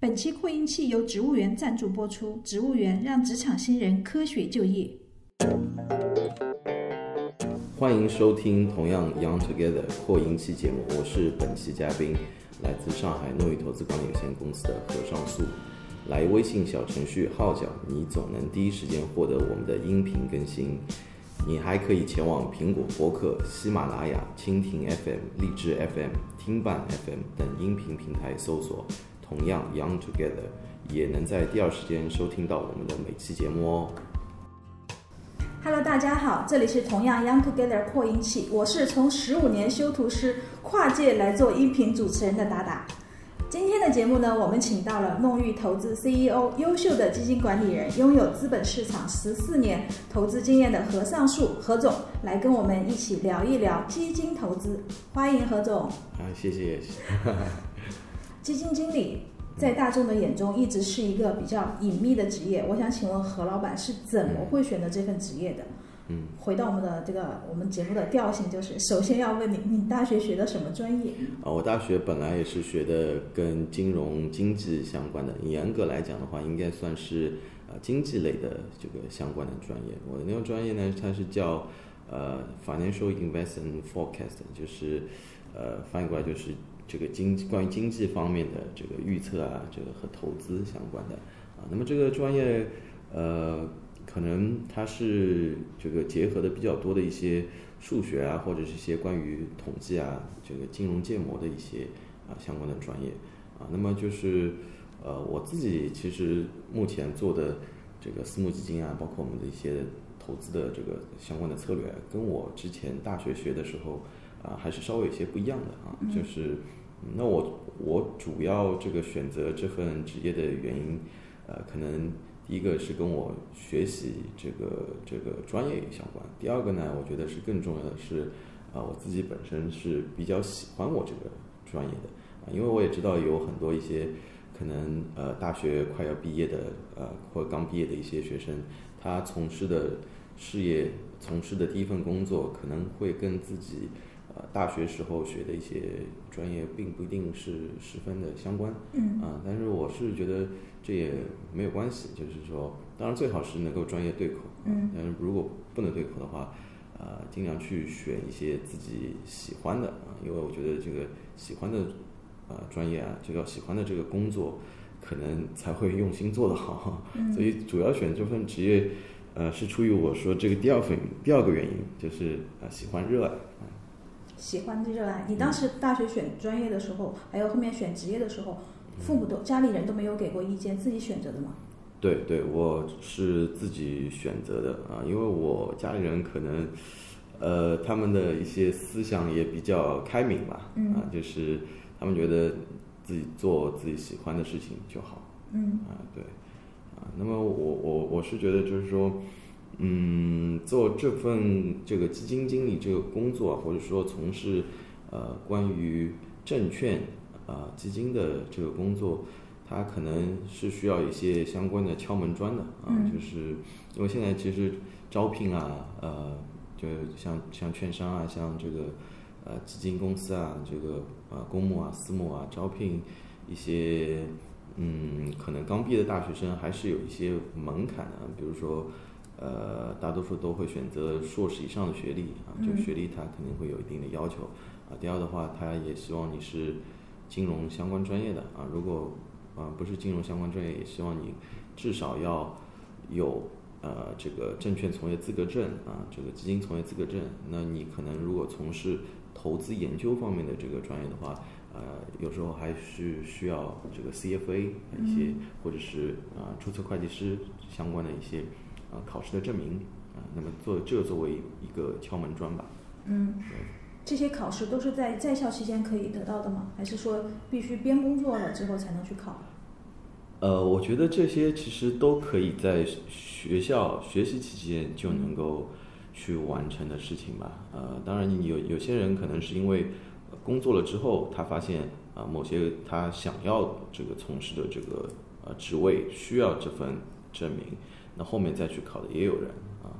本期扩音器由植物园赞助播出，植物园让职场新人科学就业。欢迎收听同样 Young Together 扩音器节目，我是本期嘉宾，来自上海诺宇投资管理有限公司的何尚素。来微信小程序号角，你总能第一时间获得我们的音频更新。你还可以前往苹果播客、喜马拉雅、蜻蜓 FM、荔枝 FM、听伴 FM 等音频平台搜索“同样 Young Together”，也能在第二时间收听到我们的每期节目哦。Hello，大家好，这里是同样 Young Together 扩音器，我是从十五年修图师跨界来做音频主持人的达达。今天的节目呢，我们请到了弄玉投资 CEO、优秀的基金管理人，拥有资本市场十四年投资经验的何尚树何总，来跟我们一起聊一聊基金投资。欢迎何总。啊，谢谢。基金经理在大众的眼中一直是一个比较隐秘的职业，我想请问何老板是怎么会选择这份职业的？嗯，回到我们的这个我们节目的调性，就是首先要问你，你大学学的什么专业？啊，我大学本来也是学的跟金融经济相关的，严格来讲的话，应该算是呃经济类的这个相关的专业。我的那个专业呢，它是叫呃 Financial Investment Forecast，就是呃翻译过来就是这个经济关于经济方面的这个预测啊，这个和投资相关的啊。那么这个专业呃。可能它是这个结合的比较多的一些数学啊，或者是一些关于统计啊，这个金融建模的一些啊相关的专业啊。那么就是呃我自己其实目前做的这个私募基金啊，包括我们的一些投资的这个相关的策略，跟我之前大学学的时候啊还是稍微有些不一样的啊。就是那我我主要这个选择这份职业的原因，呃，可能。第一个是跟我学习这个这个专业相关，第二个呢，我觉得是更重要的是，啊，我自己本身是比较喜欢我这个专业的，啊，因为我也知道有很多一些可能呃大学快要毕业的呃或刚毕业的一些学生，他从事的事业从事的第一份工作可能会跟自己呃大学时候学的一些专业并不一定是十分的相关，嗯，啊，但是我是觉得。这也没有关系，就是说，当然最好是能够专业对口，嗯，但是如果不能对口的话，呃，尽量去选一些自己喜欢的啊，因为我觉得这个喜欢的呃专业啊，这个喜欢的这个工作，可能才会用心做得好，嗯，所以主要选这份职业，呃，是出于我说这个第二份第二个原因，就是呃喜欢热爱，喜欢热爱。你当时大学选专业的时候，还有后面选职业的时候。父母都家里人都没有给过意见，自己选择的吗？对对，我是自己选择的啊，因为我家里人可能，呃，他们的一些思想也比较开明吧，嗯，啊，就是他们觉得自己做自己喜欢的事情就好，嗯，啊对，啊，那么我我我是觉得就是说，嗯，做这份这个基金经理这个工作，或者说从事呃关于证券。啊，基金的这个工作，它可能是需要一些相关的敲门砖的啊，就是因为现在其实招聘啊，呃，就像像券商啊，像这个呃基金公司啊，这个呃公募啊、私募啊，招聘一些嗯，可能刚毕业的大学生还是有一些门槛的，比如说呃，大多数都会选择硕士以上的学历啊，就学历它肯定会有一定的要求啊。第二的话，他也希望你是。金融相关专业的啊，如果啊不是金融相关专业，也希望你至少要有呃这个证券从业资格证啊，这个基金从业资格证。那你可能如果从事投资研究方面的这个专业的话，呃，有时候还是需要这个 CFA 一些，或者是啊注册会计师相关的一些啊考试的证明啊。那么做这作为一个敲门砖吧。嗯。这些考试都是在在校期间可以得到的吗？还是说必须边工作了之后才能去考？呃，我觉得这些其实都可以在学校学习期间就能够去完成的事情吧。呃，当然有有些人可能是因为工作了之后，他发现啊某些他想要这个从事的这个呃职位需要这份证明，那后面再去考的也有人啊。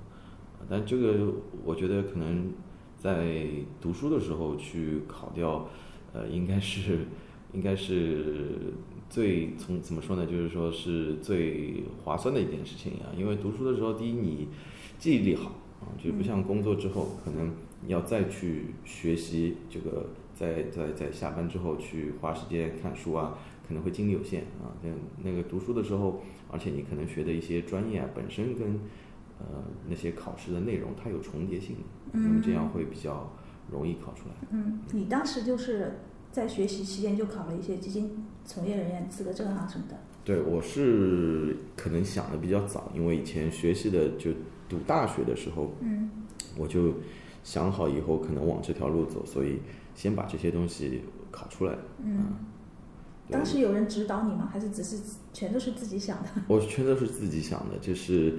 但这个我觉得可能。在读书的时候去考掉，呃，应该是，应该是最从怎么说呢？就是说是最划算的一件事情啊。因为读书的时候，第一你记忆力好啊，就不像工作之后可能要再去学习这个，在在在下班之后去花时间看书啊，可能会精力有限啊。那那个读书的时候，而且你可能学的一些专业啊，本身跟呃那些考试的内容它有重叠性，那么这样会比较容易考出来。嗯，你当时就是在学习期间就考了一些基金从业人员资格证啊什么的。对，我是可能想的比较早，因为以前学习的就读大学的时候，嗯我就想好以后可能往这条路走，所以先把这些东西考出来。嗯，对当时有人指导你吗？还是只是全都是自己想的？我全都是自己想的，就是，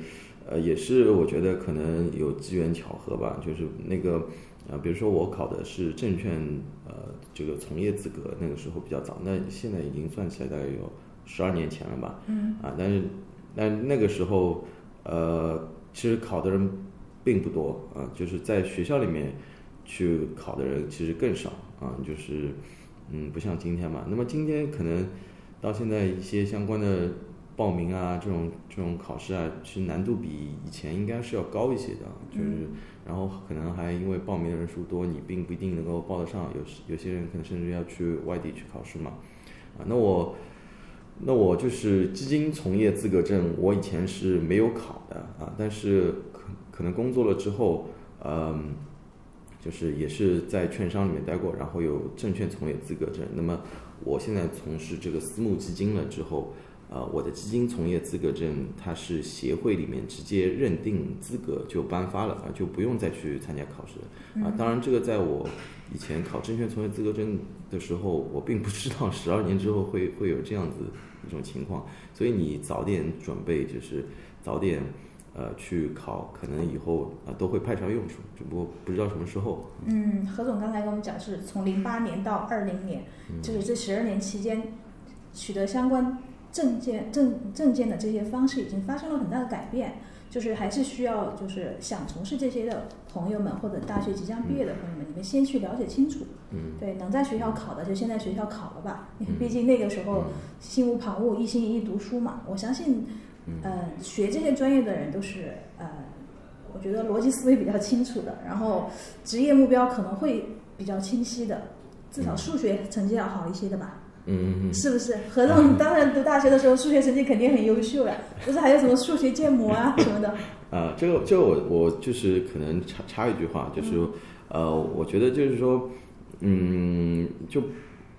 呃，也是我觉得可能有机缘巧合吧，就是那个，呃，比如说我考的是证券，呃，这个从业资格，那个时候比较早，那现在已经算起来大概有十二年前了吧，嗯啊，但是，但那个时候，呃，其实考的人并不多啊，就是在学校里面去考的人其实更少啊，就是，嗯，不像今天嘛。那么今天可能到现在一些相关的报名啊，这种这种考试啊，其实难度比以前应该是要高一些的，就是，然后可能还因为报名的人数多，你并不一定能够报得上，有时有些人可能甚至要去外地去考试嘛，啊，那我。那我就是基金从业资格证，我以前是没有考的啊，但是可可能工作了之后，嗯，就是也是在券商里面待过，然后有证券从业资格证。那么我现在从事这个私募基金了之后，呃，我的基金从业资格证它是协会里面直接认定资格就颁发了啊，就不用再去参加考试啊。当然，这个在我以前考证券从业资格证的时候，我并不知道十二年之后会会有这样子一种情况，所以你早点准备，就是早点呃去考，可能以后啊、呃都会派上用处，只不过不知道什么时候。嗯，何总刚才跟我们讲，是从零八年到二零年，就是这十二年期间，取得相关证件证证件的这些方式已经发生了很大的改变。就是还是需要，就是想从事这些的朋友们，或者大学即将毕业的朋友们，你们先去了解清楚。嗯，对，能在学校考的就先在学校考了吧，因为嗯毕竟那个时候心无旁骛，一心一意读书嘛。我相信，嗯呃，学这些专业的人都是呃，我觉得逻辑思维比较清楚的，然后职业目标可能会比较清晰的，至少数学成绩要好一些的吧。嗯嗯嗯。是不是？何总当然读大学的时候数学成绩肯定很优秀呀，不是还有什么数学建模啊什么的？啊，这个这个我我就是可能插插一句话，就是、呃，我觉得就是说，嗯，就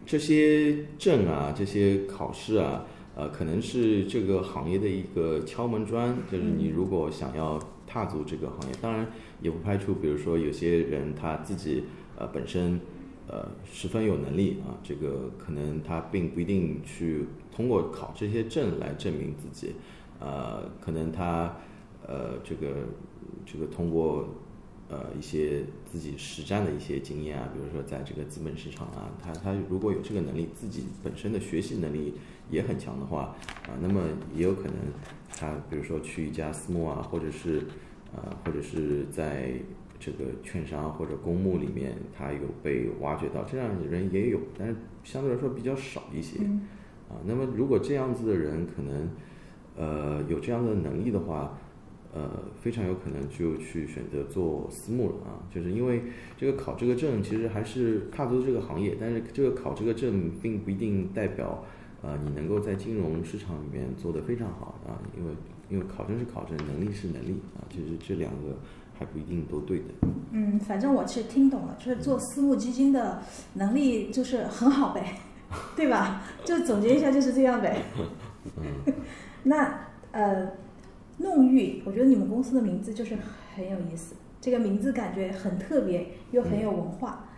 这些证啊，这些考试啊，呃，可能是这个行业的一个敲门砖，就是你如果想要踏足这个行业，当然也不排除，比如说有些人他自己呃本身呃十分有能力啊，这个可能他并不一定去通过考这些证来证明自己，呃，可能他呃这个这个通过呃一些自己实战的一些经验啊，比如说在这个资本市场啊，他他如果有这个能力，自己本身的学习能力也很强的话啊，那么也有可能他比如说去一家私募啊，或者是呃或者是在这个券商或者公募里面，他有被挖掘到，这样的人也有，但是相对来说比较少一些。嗯啊，那么如果这样子的人可能，呃，有这样的能力的话，呃，非常有可能就去选择做私募了啊，就是因为这个考这个证其实还是踏足这个行业，但是这个考这个证并不一定代表，呃，你能够在金融市场里面做得非常好啊，因为因为考证是考证，能力是能力啊，其实这两个还不一定都对的。嗯，反正我是听懂了，就是做私募基金的能力就是很好呗，对吧？就总结一下就是这样呗。那呃，弄玉，我觉得你们公司的名字就是很有意思，这个名字感觉很特别，又很有文化。嗯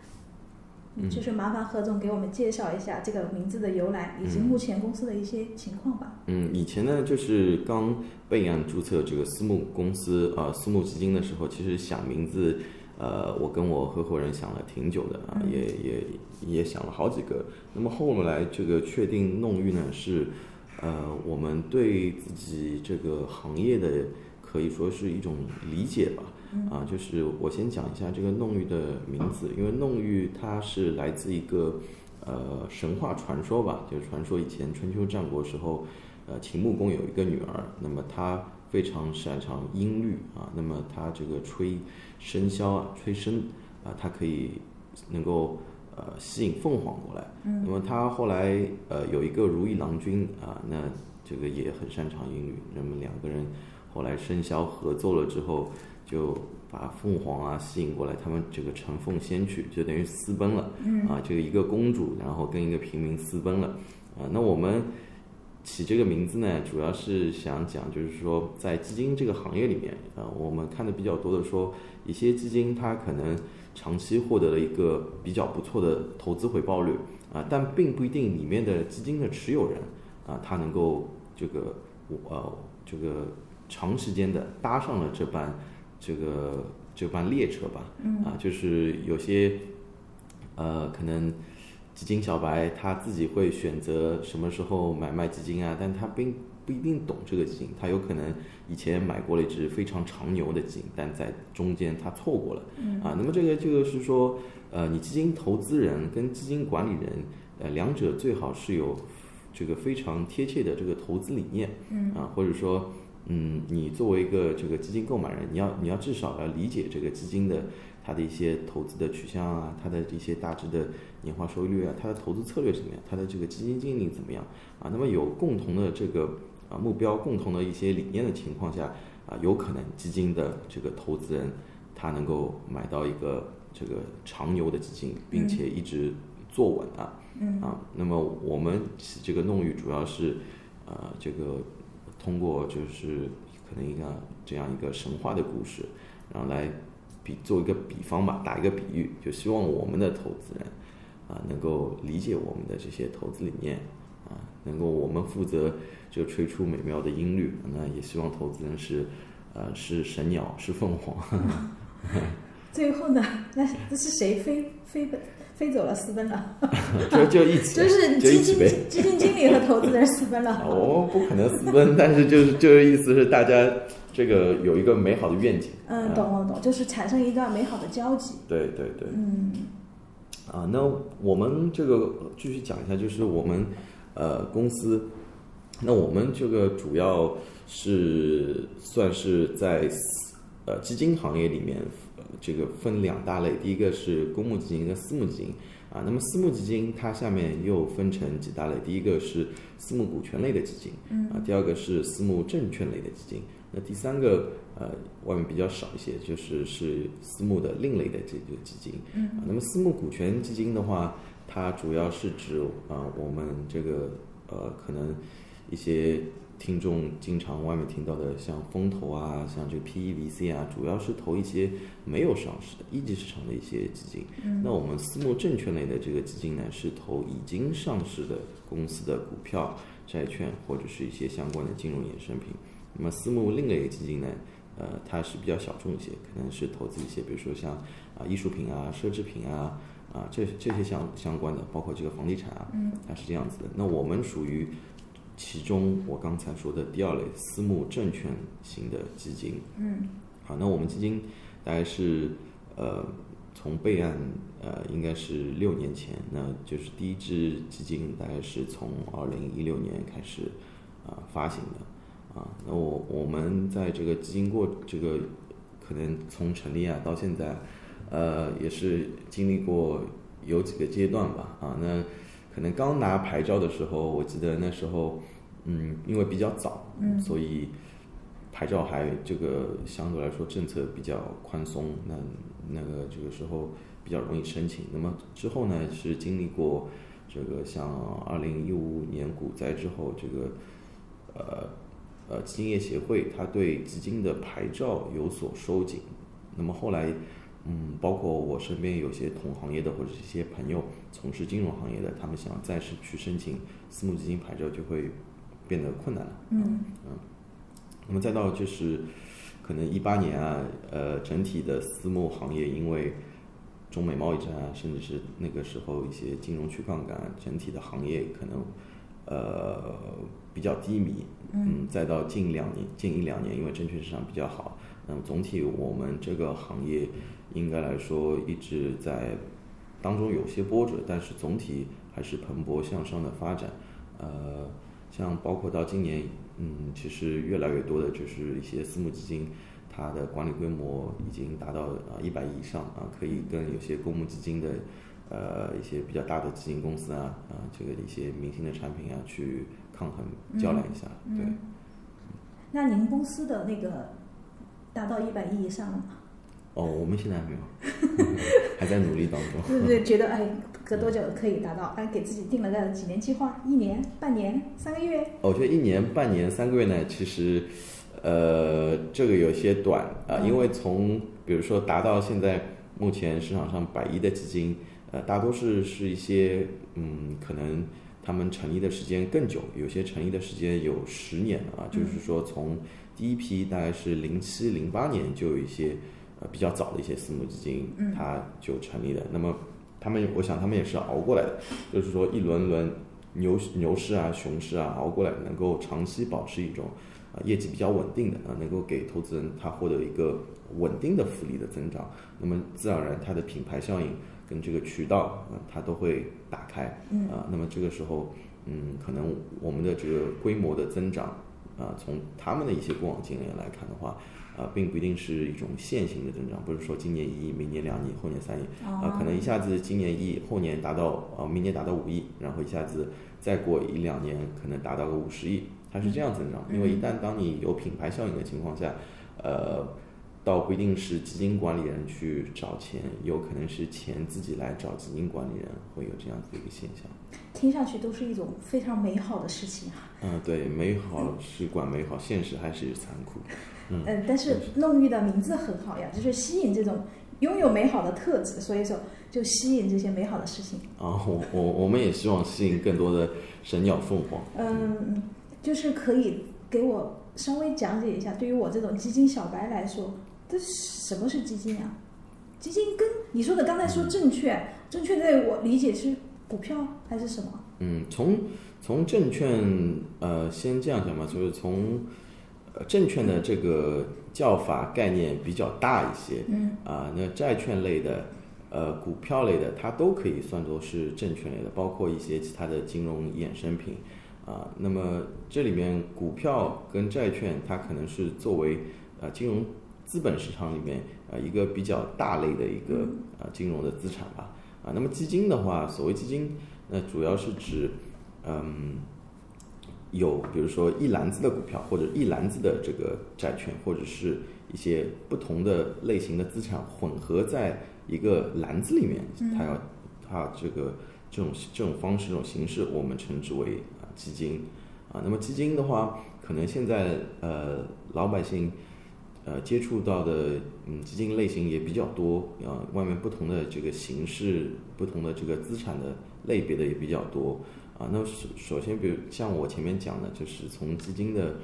就是麻烦何总给我们介绍一下这个名字的由来，以及嗯目前公司的一些情况吧。嗯，以前呢，就是刚备案注册这个私募公司啊、呃私募基金的时候，其实想名字，呃，我跟我合伙人想了挺久的啊，嗯也也也想了好几个。那么后来这个确定弄玉呢，是呃，我们对自己这个行业的可以说是一种理解吧。啊，就是我先讲一下这个弄玉的名字，因为弄玉它是来自一个呃神话传说吧，就是传说以前春秋战国时候，呃秦穆公有一个女儿，那么她非常擅长音律啊，那么她这个吹笙箫啊，吹笙啊，她可以能够呃吸引凤凰过来。嗯，那么她后来呃有一个如意郎君啊，那这个也很擅长音律，那么两个人后来笙箫合作了之后，就把凤凰啊吸引过来，他们这个乘凤仙去，就等于私奔了。嗯，啊，这个一个公主，然后跟一个平民私奔了。啊，那我们起这个名字呢，主要是想讲，就是说在基金这个行业里面，啊，我们看的比较多的说，一些基金它可能长期获得了一个比较不错的投资回报率，啊，但并不一定里面的基金的持有人，啊，他能够这个我呃这个长时间的搭上了这班这个这班列车吧，啊，就是有些呃可能。基金小白他自己会选择什么时候买卖基金啊，但他并不一定懂这个基金，他有可能以前买过了一只非常长牛的基金，但在中间他错过了，啊，那么这个就是说，呃，你基金投资人跟基金管理人，呃，两者最好是有这个非常贴切的这个投资理念，啊，或者说，嗯，你作为一个这个基金购买人，你要你要至少要理解这个基金的。它的一些投资的取向啊，它的一些大致的年化收益率啊，它的投资策略怎么样？它的这个基金经理怎么样？啊，那么有共同的这个啊目标，共同的一些理念的情况下，啊，有可能基金的这个投资人他能够买到一个这个长牛的基金，并且一直坐稳啊。嗯。啊，那么我们这个弄玉主要是呃这个通过就是可能一个这样一个神话的故事，然后来。比做一个比方吧，打一个比喻，就希望我们的投资人啊能够理解我们的这些投资理念啊，能够我们负责就吹出美妙的音律，那也希望投资人是呃是神鸟是凤凰。最后呢，那这是谁飞飞奔飞走了私奔了？就就一起，就是基金基金经理和投资人私奔了。哦，不可能私奔，但是就是 就是意思是大家。这个有一个美好的愿景。嗯，懂懂懂，就是产生一段美好的交集。对对对。嗯。啊，那我们这个继续讲一下，就是我们呃公司，那我们这个主要是算是在呃基金行业里面，这个分两大类，第一个是公募基金跟私募基金。啊，那么私募基金它下面又分成几大类，第一个是私募股权类的基金，啊，第二个是私募证券类的基金。那第三个，呃，外面比较少一些，就是是私募的另类的这个基金。啊，那么私募股权基金的话，它主要是指啊，我们这个呃，可能一些听众经常外面听到的，像风投啊，像这个 PEVC 啊，主要是投一些没有上市的一级市场的一些基金。嗯，那我们私募证券类的这个基金呢，是投已经上市的公司的股票、债券或者是一些相关的金融衍生品。那么私募另类基金呢，呃，它是比较小众一些，可能是投资一些，比如说像啊艺术品啊、奢侈品啊啊这这些相相关的，包括这个房地产啊，它是这样子的。那我们属于其中我刚才说的第二类私募证券型的基金。嗯。好，那我们基金大概是呃从备案呃应该是六年前，那就是第一支基金大概是从二零一六年开始啊发行的。啊，那我我们在这个基金过这个，可能从成立啊到现在，呃，也是经历过有几个阶段吧。啊，那可能刚拿牌照的时候，我记得那时候，嗯，因为比较早，嗯，所以牌照还这个相对来说政策比较宽松，那那个这个时候比较容易申请。那么之后呢，是经历过这个像二零一五年股灾之后，这个呃。呃，基金业协会它对基金的牌照有所收紧，那么后来，嗯，包括我身边有些同行业的或者一些朋友从事金融行业的，他们想再次去申请私募基金牌照就会变得困难了。嗯嗯，那么再到就是可能一八年啊，呃，整体的私募行业因为中美贸易战啊，甚至是那个时候一些金融去杠杆，整体的行业可能。呃，比较低迷，嗯，再到近两年、近一两年，因为证券市场比较好，那么总体我们这个行业应该来说一直在当中有些波折，但是总体还是蓬勃向上的发展。呃，像包括到今年，嗯，其实越来越多的就是一些私募基金，它的管理规模已经达到啊一百亿以上啊，可以跟有些公募基金的呃一些比较大的基金公司啊啊这个一些明星的产品啊去抗衡较量一下，对。那您公司的那个达到一百亿以上了吗？哦，我们现在还没有，还在努力当中。对对，觉得哎，隔多久可以达到？哎，给自己定了个几年计划？一年、半年、三个月？我觉得一年、半年、三个月呢，其实，呃，这个有些短啊，因为从比如说达到现在目前市场上百亿的基金，呃，大多是是一些嗯，可能他们成立的时间更久，有些成立的时间有十年了啊，就是说从第一批大概是零七零八年就有一些。比较早的一些私募基金，它就成立了。那么他们，我想他们也是熬过来的，就是说一轮轮牛牛市啊、熊市啊熬过来，能够长期保持一种啊业绩比较稳定的啊，能够给投资人他获得一个稳定的复利的增长。那么自然而然，它的品牌效应跟这个渠道啊，它都会打开啊。那么这个时候，嗯，可能我们的这个规模的增长啊，从他们的一些过往经验来看的话。啊，并不一定是一种线性的增长，不是说今年一亿，明年两亿，后年三亿，啊，可能一下子今年一亿，后年达到啊，明年达到五亿，然后一下子再过一两年可能达到个五十亿，它是这样增长。因为一旦当你有品牌效应的情况下，呃，倒不一定是基金管理人去找钱，有可能是钱自己来找基金管理人，会有这样子的一个现象。听上去都是一种非常美好的事情啊。嗯，对，美好是管美好，现实还是残酷。嗯，但是弄玉的名字很好呀，就是吸引这种拥有美好的特质，所以说就吸引这些美好的事情。啊，我我我们也希望吸引更多的神鸟凤凰。嗯，就是可以给我稍微讲解一下，对于我这种基金小白来说，这什么是基金呀？基金跟你说的刚才说证券，证券在我理解是股票还是什么？嗯，从从证券呃，先这样讲吧，就是从。呃，证券的这个叫法概念比较大一些，嗯，啊，那债券类的，呃，股票类的，它都可以算作是证券类的，包括一些其他的金融衍生品，啊，那么这里面股票跟债券，它可能是作为呃金融资本市场里面呃一个比较大类的一个呃金融的资产吧，啊，那么基金的话，所谓基金，那主要是指，嗯。有，比如说一篮子的股票，或者一篮子的这个债券，或者是一些不同的类型的资产混合在一个篮子里面，它要它这个这种这种方式、这种形式，我们称之为啊基金啊。那么基金的话，可能现在呃老百姓呃接触到的嗯基金类型也比较多啊，外面不同的这个形式、不同的这个资产的类别的也比较多。啊，那首首先，比如像我前面讲的，就是从基金的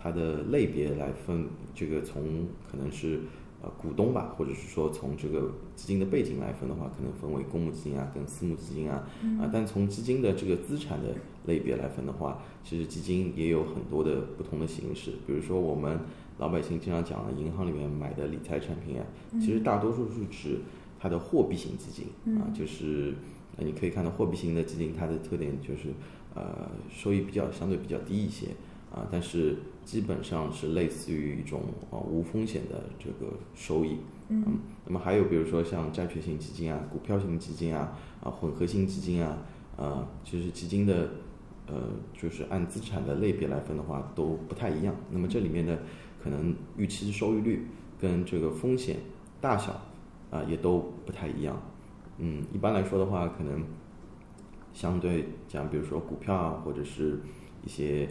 它的类别来分，这个从可能是呃股东吧，或者是说从这个基金的背景来分的话，可能分为公募基金啊跟私募基金啊，啊，但从基金的这个资产的类别来分的话，其实基金也有很多的不同的形式，比如说我们老百姓经常讲的银行里面买的理财产品啊，其实大多数是指它的货币型基金啊，就是。那你可以看到货币型的基金，它的特点就是，呃，收益比较相对比较低一些，啊，但是基本上是类似于一种啊无风险的这个收益。嗯。那么还有比如说像债券型基金啊、股票型基金啊、啊混合型基金啊，啊，其实基金的，呃，就是按资产的类别来分的话都不太一样。那么这里面的可能预期收益率跟这个风险大小啊也都不太一样。嗯，一般来说的话，可能相对讲，比如说股票啊，或者是一些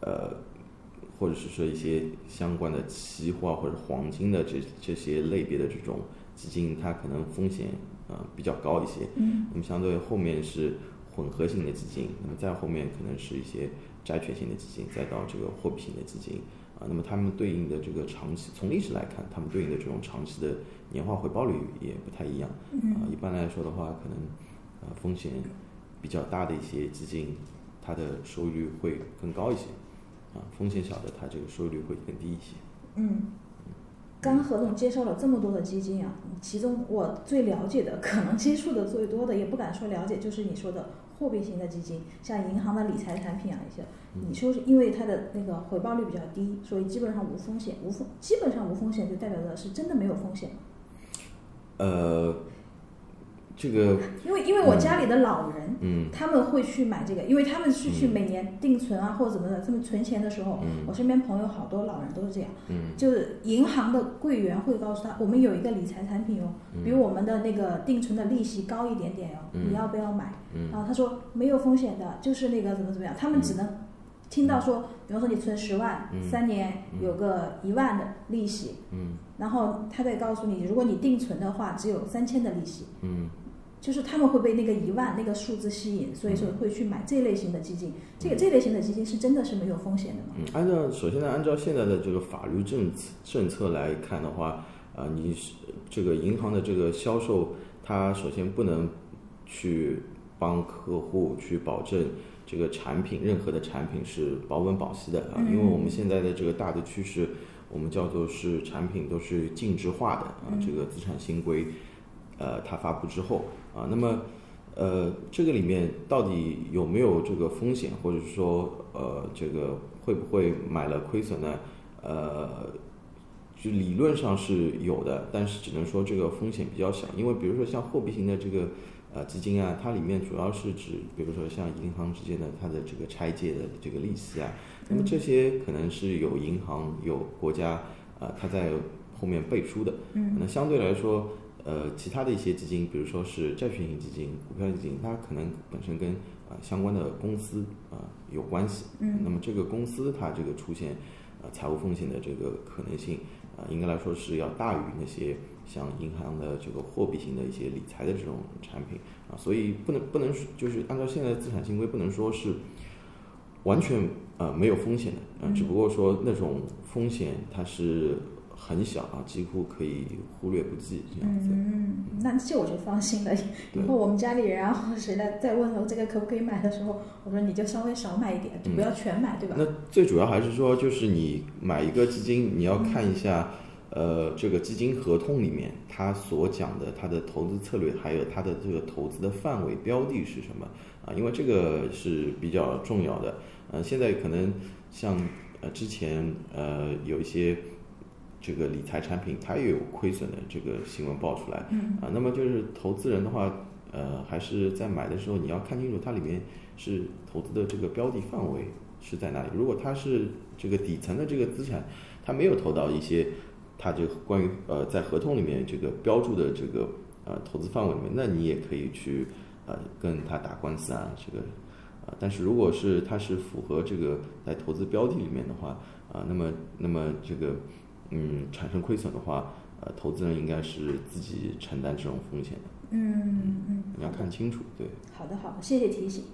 呃，或者是说一些相关的期货或者黄金的这这些类别的这种基金，它可能风险呃比较高一些。嗯。那么相对后面是混合型的基金，那么再后面可能是一些债券型的基金，再到这个货币型的基金。啊，那么他们对应的这个长期，从历史来看，他们对应的这种长期的年化回报率也不太一样。啊，一般来说的话，可能呃风险比较大的一些基金，它的收益率会更高一些。啊，风险小的，它这个收益率会更低一些。嗯。刚何总介绍了这么多的基金啊，其中我最了解的，可能接触的最多的，也不敢说了解，就是你说的。货币型的基金，像银行的理财产品啊一些，你说是因为它的那个回报率比较低，所以基本上无风险，无风基本上无风险就代表着是真的没有风险。呃，这个因为因为我家里的老人，嗯。他们会去买这个，因为他们是去每年定存啊或者怎么的，他们存钱的时候，嗯。我身边朋友好多老人都是这样，嗯。就是银行的柜员会告诉他，我们有一个理财产品哦，比我们的那个定存的利息高一点点哦，嗯。你要不要买？嗯。然后他说没有风险的，就是那个怎么怎么样，他们只能听到说，比方说你存十万，嗯。三年有个一万的利息，嗯。然后他再告诉你，如果你定存的话，只有三千的利息。嗯就是他们会被那个一万那个数字吸引，所以说会去买这类型的基金。这个这类型的基金是真的是没有风险的吗？嗯，按照首先呢，按照现在的这个法律政策政策来看的话，啊、你是这个银行的这个销售，它首先不能去帮客户去保证这个产品任何的产品是保本保息的啊，因为我们现在的这个大的趋势，我们叫做是产品都是净值化的啊，这个资产新规，呃，它发布之后啊，那么。呃，这个里面到底有没有这个风险，或者是说，呃，这个会不会买了亏损呢？呃，就理论上是有的，但是只能说这个风险比较小，因为比如说像货币型的这个呃基金啊，它里面主要是指，比如说像银行之间的它的这个拆借的这个利息啊，那么这些可能是有银行有国家啊、呃，它在后面背书的，嗯，那相对来说。呃，其他的一些基金，比如说是债券型基金、股票基金，它可能本身跟啊、呃、相关的公司啊、呃、有关系。嗯，那么这个公司它这个出现呃财务风险的这个可能性啊、呃，应该来说是要大于那些像银行的这个货币型的一些理财的这种产品啊，所以不能不能就是按照现在的资产新规，不能说是完全呃没有风险的啊、呃，只不过说那种风险它是。很小啊，几乎可以忽略不计这样子。嗯，那这我就放心了。以后我们家里人啊或者谁来再问我这个可不可以买的时候，我说你就稍微少买一点，就不要全买，嗯、对吧？那最主要还是说，就是你买一个基金，你要看一下，呃，这个基金合同里面它所讲的它的投资策略，还有它的这个投资的范围标的是什么啊？因为这个是比较重要的。呃，现在可能像呃之前呃有一些。这个理财产品它也有亏损的这个新闻爆出来，嗯啊，那么就是投资人的话，呃，还是在买的时候你要看清楚它里面是投资的这个标的范围是在哪里。如果它是这个底层的这个资产，它没有投到一些它这个关于呃在合同里面这个标注的这个呃投资范围里面，那你也可以去呃跟他打官司啊，这个啊、呃，但是如果是它是符合这个在投资标的里面的话啊、呃，那么那么这个。嗯，产生亏损的话，呃，投资人应该是自己承担这种风险的。嗯嗯，你要看清楚，对。好的好的，谢谢提醒。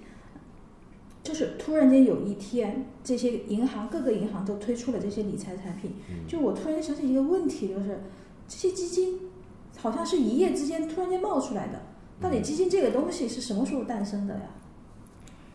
就是突然间有一天，这些银行各个银行都推出了这些理财产品，嗯、就我突然间想起一个问题，就是这些基金好像是一夜之间突然间冒出来的，到底基金这个东西是什么时候诞生的呀？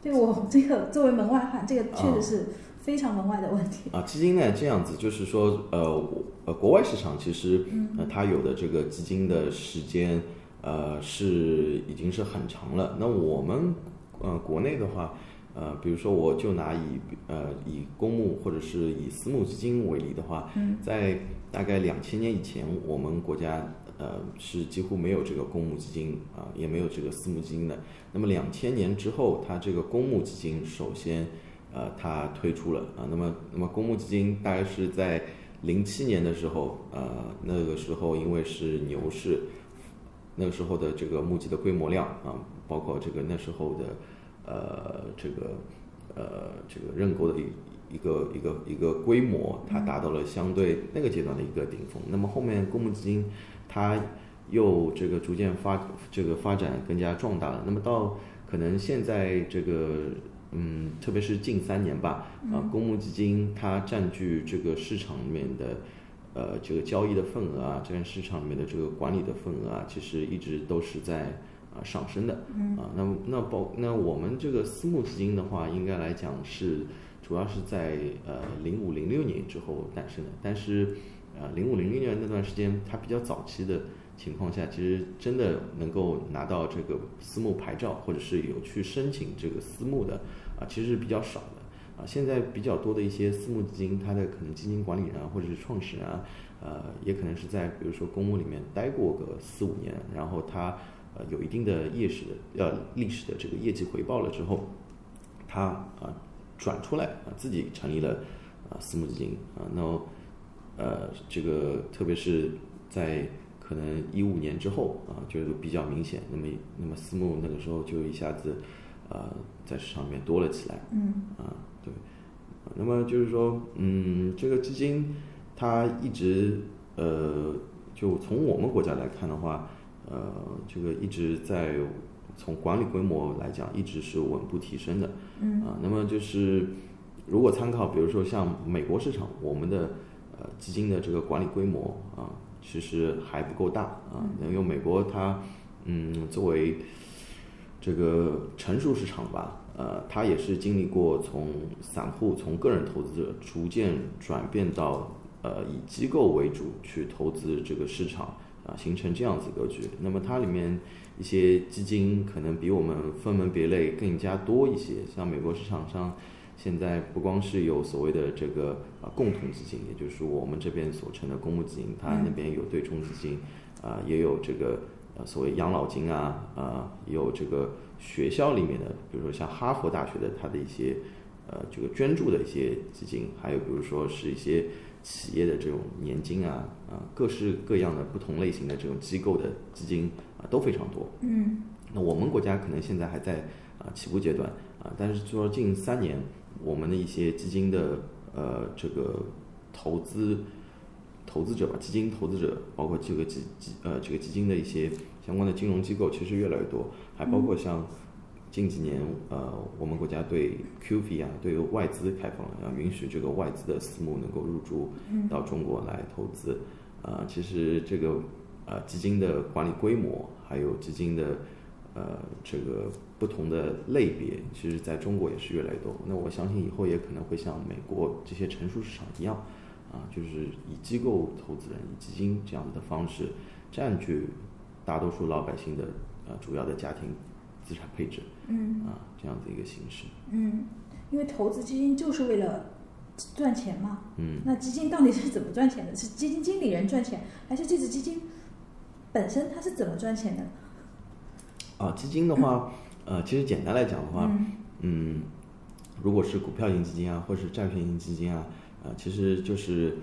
对我这个作为门外汉，这个确实是。非常门外的问题啊，基金呢这样子，就是说，呃，呃，国外市场其实，呃，它有的这个基金的时间，呃，是已经是很长了。那我们，呃，国内的话，呃，比如说我就拿以呃以公募或者是以私募基金为例的话，在大概两千年以前，我们国家呃是几乎没有这个公募基金啊、呃，也没有这个私募基金的。那么两千年之后，它这个公募基金首先。呃，它推出了啊，那么那么公募基金大概是在零七年的时候，呃，那个时候因为是牛市，那个时候的这个募集的规模量啊，包括这个那时候的呃这个呃这个认购的一一个一个一个规模，它达到了相对那个阶段的一个顶峰。那么后面公募基金它又这个逐渐发这个发展更加壮大了。那么到可能现在这个。嗯，特别是近三年吧，啊，公募基金它占据这个市场里面的，呃，这个交易的份额啊，这个市场里面的这个管理的份额啊，其实一直都是在啊上升的，啊，那那包那我们这个私募基金的话，应该来讲是主要是在呃零五零六年之后诞生的，但是呃零五零六年那段时间它比较早期的情况下，其实真的能够拿到这个私募牌照，或者是有去申请这个私募的啊，其实是比较少的啊。现在比较多的一些私募基金，它的可能基金管理人啊，或者是创始人啊，呃，也可能是在比如说公募里面待过个四五年，然后他呃有一定的业史的呃历史的这个业绩回报了之后，他啊转出来啊自己成立了啊私募基金啊，那呃这个特别是在可能一五年之后啊，就比较明显。那么，那么私募那个时候就一下子，呃，在市场里面多了起来。嗯。啊，对。那么就是说，嗯，这个基金它一直呃，就从我们国家来看的话，呃，这个一直在从管理规模来讲，一直是稳步提升的。嗯。啊，那么就是如果参考，比如说像美国市场，我们的呃基金的这个管理规模啊。其实还不够大啊，因为美国它，嗯，作为这个成熟市场吧，呃，它也是经历过从散户、从个人投资者逐渐转变到呃以机构为主去投资这个市场啊，形成这样子格局。那么它里面一些基金可能比我们分门别类更加多一些，像美国市场上。现在不光是有所谓的这个啊共同基金，也就是我们这边所称的公募基金，它那边有对冲基金，啊也有这个呃所谓养老金啊，啊有这个学校里面的，比如说像哈佛大学的它的一些呃这个捐助的一些基金，还有比如说是一些企业的这种年金啊，啊各式各样的不同类型的这种机构的基金啊都非常多。嗯，那我们国家可能现在还在啊起步阶段啊，但是说近三年。我们的一些基金的呃这个投资投资者吧，基金投资者，包括这个基基呃这个基金的一些相关的金融机构，其实越来越多，还包括像近几年呃我们国家对 QF 啊，对外资开放了，要允许这个外资的私募能够入驻到中国来投资，啊，其实这个呃基金的管理规模，还有基金的呃这个。不同的类别，其实在中国也是越来越多。那我相信以后也可能会像美国这些成熟市场一样，啊，就是以机构投资人、以基金这样子的方式占据大多数老百姓的呃主要的家庭资产配置，嗯，啊，这样子一个形式。嗯，因为投资基金就是为了赚钱嘛。嗯。那基金到底是怎么赚钱的？是基金经理人赚钱，还是这只基金本身它是怎么赚钱的？啊，基金的话。呃，其实简单来讲的话，嗯，如果是股票型基金啊，或者是债券型基金啊，呃，其实就是，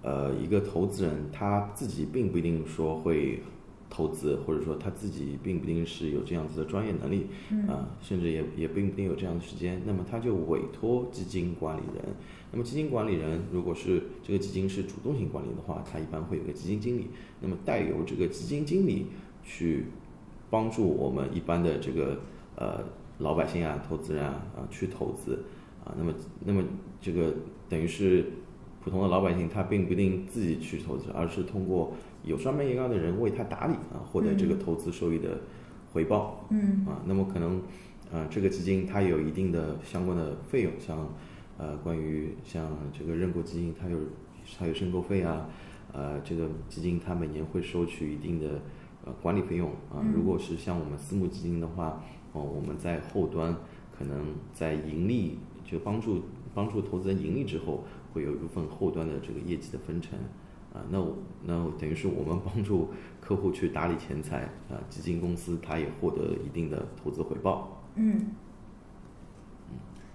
呃，一个投资人他自己并不一定说会投资，或者说他自己并不一定是有这样子的专业能力，啊，甚至也也并不一定有这样的时间，那么他就委托基金管理人。那么基金管理人如果是这个基金是主动性管理的话，他一般会有个基金经理，那么带由这个基金经理去帮助我们一般的这个。呃，老百姓啊，投资人啊，啊，去投资，啊，那么，那么这个等于是普通的老百姓，他并不一定自己去投资，而是通过有专门银行的人为他打理啊，获得这个投资收益的回报。嗯。啊，那么可能，呃，这个基金它有一定的相关的费用，像，呃，关于像这个认购基金，它有它有申购费啊，呃，这个基金它每年会收取一定的呃管理费用啊。如果是像我们私募基金的话。哦，我们在后端可能在盈利，就帮助帮助投资人盈利之后，会有一部分后端的这个业绩的分成，啊，那那等于是我们帮助客户去打理钱财，啊，基金公司它也获得一定的投资回报。嗯，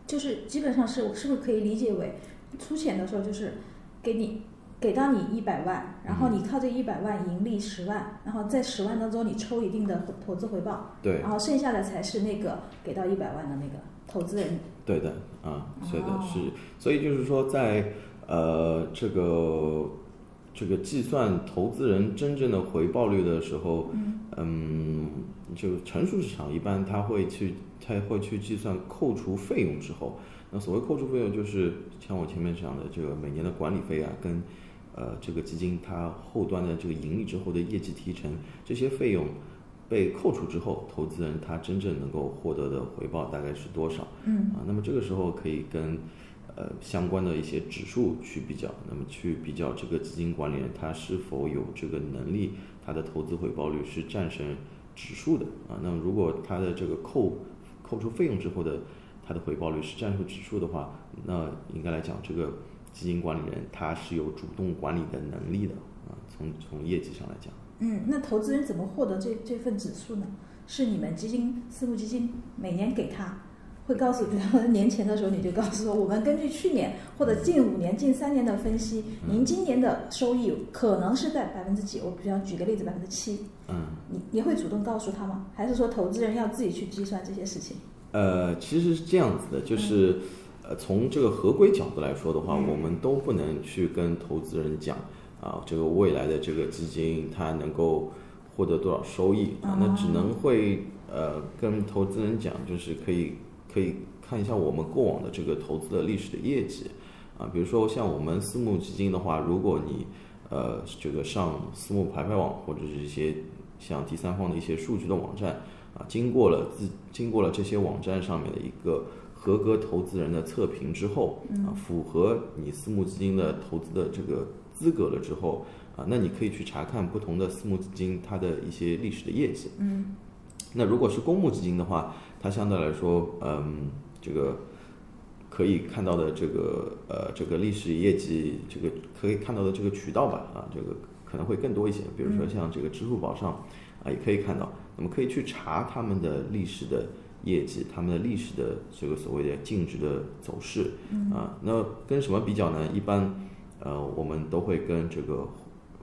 就是基本上是我是不是可以理解为，出钱的时候就是给你。给到你一百万，然后你靠这一百万盈利十万，然后在十万当中你抽一定的投资回报，对，然后剩下的才是那个给到一百万的那个投资人。对的，啊，是的，是，所以就是说，在呃这个这个计算投资人真正的回报率的时候，嗯，就成熟市场一般他会去他会去计算扣除费用之后，那所谓扣除费用就是像我前面讲的这个每年的管理费啊跟呃，这个基金它后端的这个盈利之后的业绩提成，这些费用被扣除之后，投资人他真正能够获得的回报大概是多少？嗯，啊，那么这个时候可以跟呃相关的一些指数去比较，那么去比较这个基金管理人他是否有这个能力，他的投资回报率是战胜指数的啊。那么如果他的这个扣扣除费用之后的它的回报率是战胜指数的话，那应该来讲，这个基金管理人他是有主动管理的能力的啊。从从业绩上来讲，嗯，那投资人怎么获得这这份指数呢？是你们基金私募基金每年给他，会告诉，比方说年前的时候你就告诉说，我们根据去年或者近五年、近三年的分析，您今年的收益可能是在百分之几？我比方举个例子，百分之七。嗯，你你会主动告诉他吗？还是说投资人要自己去计算这些事情？呃，其实是这样子的，就是呃，从这个合规角度来说的话，我们都不能去跟投资人讲啊，这个未来的这个基金它能够获得多少收益啊，那只能会呃跟投资人讲，就是可以可以看一下我们过往的这个投资的历史的业绩啊，比如说像我们私募基金的话，如果你呃这个上私募排排网或者是一些像第三方的一些数据的网站。啊，经过了自经过了这些网站上面的一个合格投资人的测评之后，啊，符合你私募基金的投资的这个资格了之后，啊，那你可以去查看不同的私募基金它的一些历史的业绩。嗯，那如果是公募基金的话，它相对来说，嗯，这个可以看到的这个呃这个历史业绩，这个可以看到的这个渠道吧，啊，这个可能会更多一些。比如说像这个支付宝上，啊，也可以看到。那么可以去查他们的历史的业绩，他们的历史的这个所谓的净值的走势，啊，那跟什么比较呢？一般，呃，我们都会跟这个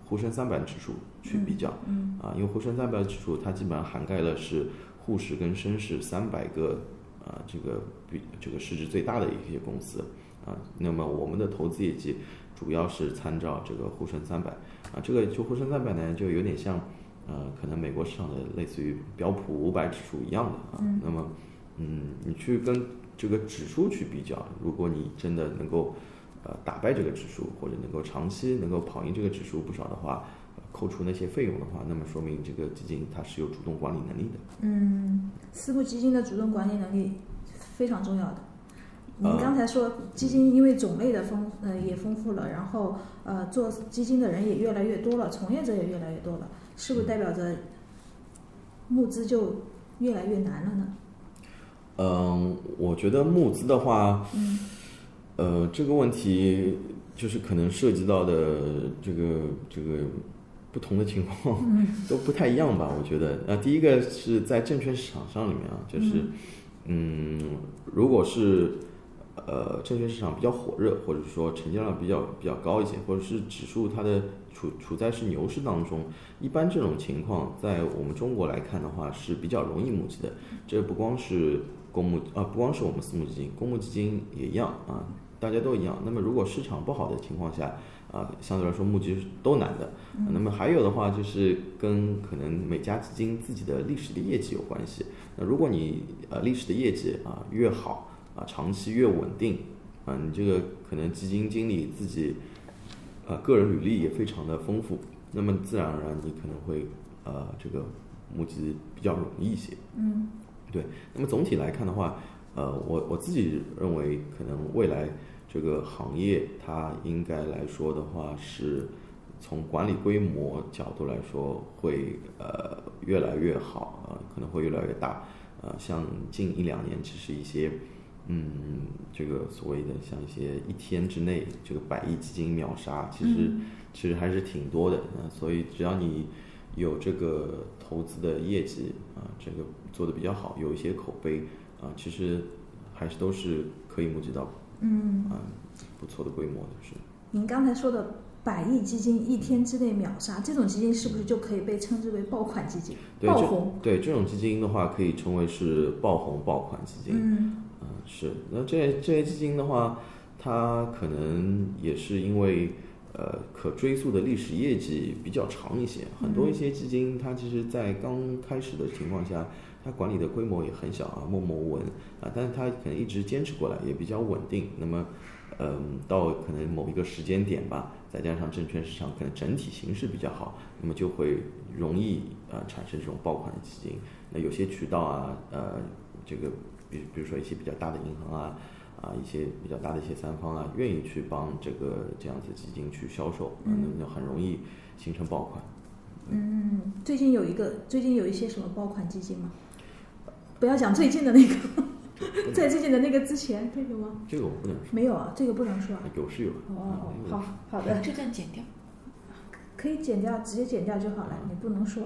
沪深三百指数去比较，啊，因为沪深三百指数它基本上涵盖了是沪市跟深市三百个啊，这个比这个市值最大的一些公司，啊，那么我们的投资业绩主要是参照这个沪深三百，啊，这个就沪深三百呢，就有点像。呃，可能美国市场的类似于标普五百指数一样的。啊，那么，嗯，你去跟这个指数去比较，如果你真的能够呃打败这个指数，或者能够长期能够跑赢这个指数不少的话，扣除那些费用的话，那么说明这个基金它是有主动管理能力的。嗯，私募基金的主动管理能力非常重要的。您刚才说基金因为种类的丰呃也丰富了，然后呃做基金的人也越来越多了，从业者也越来越多了。是不是代表着募资就越来越难了呢？嗯，我觉得募资的话，嗯，呃，这个问题就是可能涉及到的这个这个不同的情况 都不太一样吧？我觉得，呃，第一个是在证券市场上里面啊，就是嗯，如果是呃证券市场比较火热，或者说成交量比较比较高一些，或者是指数它的。处处在是牛市当中，一般这种情况在我们中国来看的话是比较容易募集的。这不光是公募啊，不光是我们私募基金，公募基金也一样啊，大家都一样。那么如果市场不好的情况下啊，相对来说募集都难的。那么还有的话就是跟可能每家基金自己的历史的业绩有关系。那如果你呃历史的业绩啊越好啊，长期越稳定啊，你这个可能基金经理自己。呃，个人履历也非常的丰富，那么自然而然你可能会呃这个募集比较容易一些。嗯，对。那么总体来看的话，呃，我我自己认为可能未来这个行业它应该来说的话，是从管理规模角度来说会呃越来越好啊，可能会越来越大。呃，像近一两年其实一些。嗯，这个所谓的像一些一天之内这个百亿基金秒杀，其实其实还是挺多的呃。所以只要你有这个投资的业绩啊，这个做的比较好，有一些口碑啊，其实还是都是可以募集到嗯啊不错的规模的。是。您刚才说的百亿基金一天之内秒杀，这种基金是不是就可以被称之为爆款基金？爆红？对这种基金的话，可以称为是爆红爆款基金。嗯。是，那这这些基金的话，它可能也是因为呃可追溯的历史业绩比较长一些。很多一些基金，它其实，在刚开始的情况下，它管理的规模也很小啊，默默无闻啊，但是它可能一直坚持过来，也比较稳定。那么，嗯，到可能某一个时间点吧，再加上证券市场可能整体形势比较好，那么就会容易呃产生这种爆款的基金。那有些渠道啊，呃，这个。比比如说一些比较大的银行啊，啊啊一些比较大的一些三方啊，愿意去帮这个这样子基金去销售，那么就很容易形成爆款。嗯，最近有一个，最近有一些什么爆款基金吗？不要讲最近的那个，在最近的那个之前，这个吗？这个我不能说，没有啊，这个不能说啊。有是有。哦，嗯好好的，这段剪掉。可以剪掉，直接剪掉就好了，你不能说。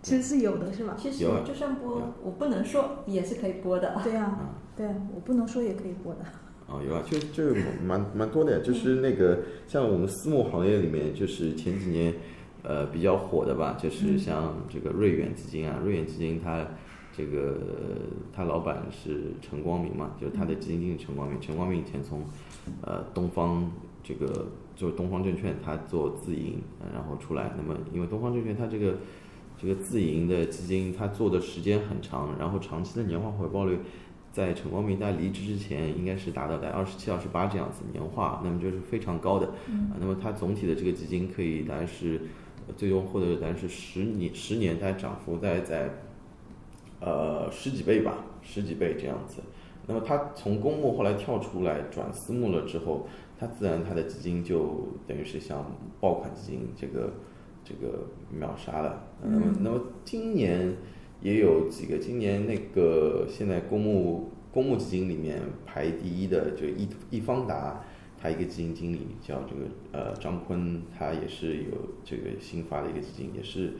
其实是有的，是吧？其实就算播，我不能说也是可以播的。对啊，啊对，我不能说也可以播的。啊，有啊，就就蛮蛮多的，就是那个像我们私募行业里面，就是前几年呃比较火的吧，就是像这个瑞远基金啊，瑞远基金它这个他老板是陈光明嘛，就是他的基金经理陈光明，陈光明以前从呃东方这个就是东方证券他做自营，然后出来，那么因为东方证券它这个这个自营的基金，它做的时间很长，然后长期的年化回报率。在陈光明在离职之前，应该是达到在二十七、二十八这样子年化，那么就是非常高的。啊，那么它总体的这个基金可以来是最终获得大概是十年十年它涨幅大概在呃十几倍吧，十几倍这样子。那么他从公募后来跳出来转私募了之后，他自然他的基金就等于是像爆款基金这个这个秒杀了。呃那么那么今年。也有几个，今年那个现在公募公募基金里面排第一的就易易方达，他一个基金经理叫这个呃张坤，他也是有这个新发的一个基金，也是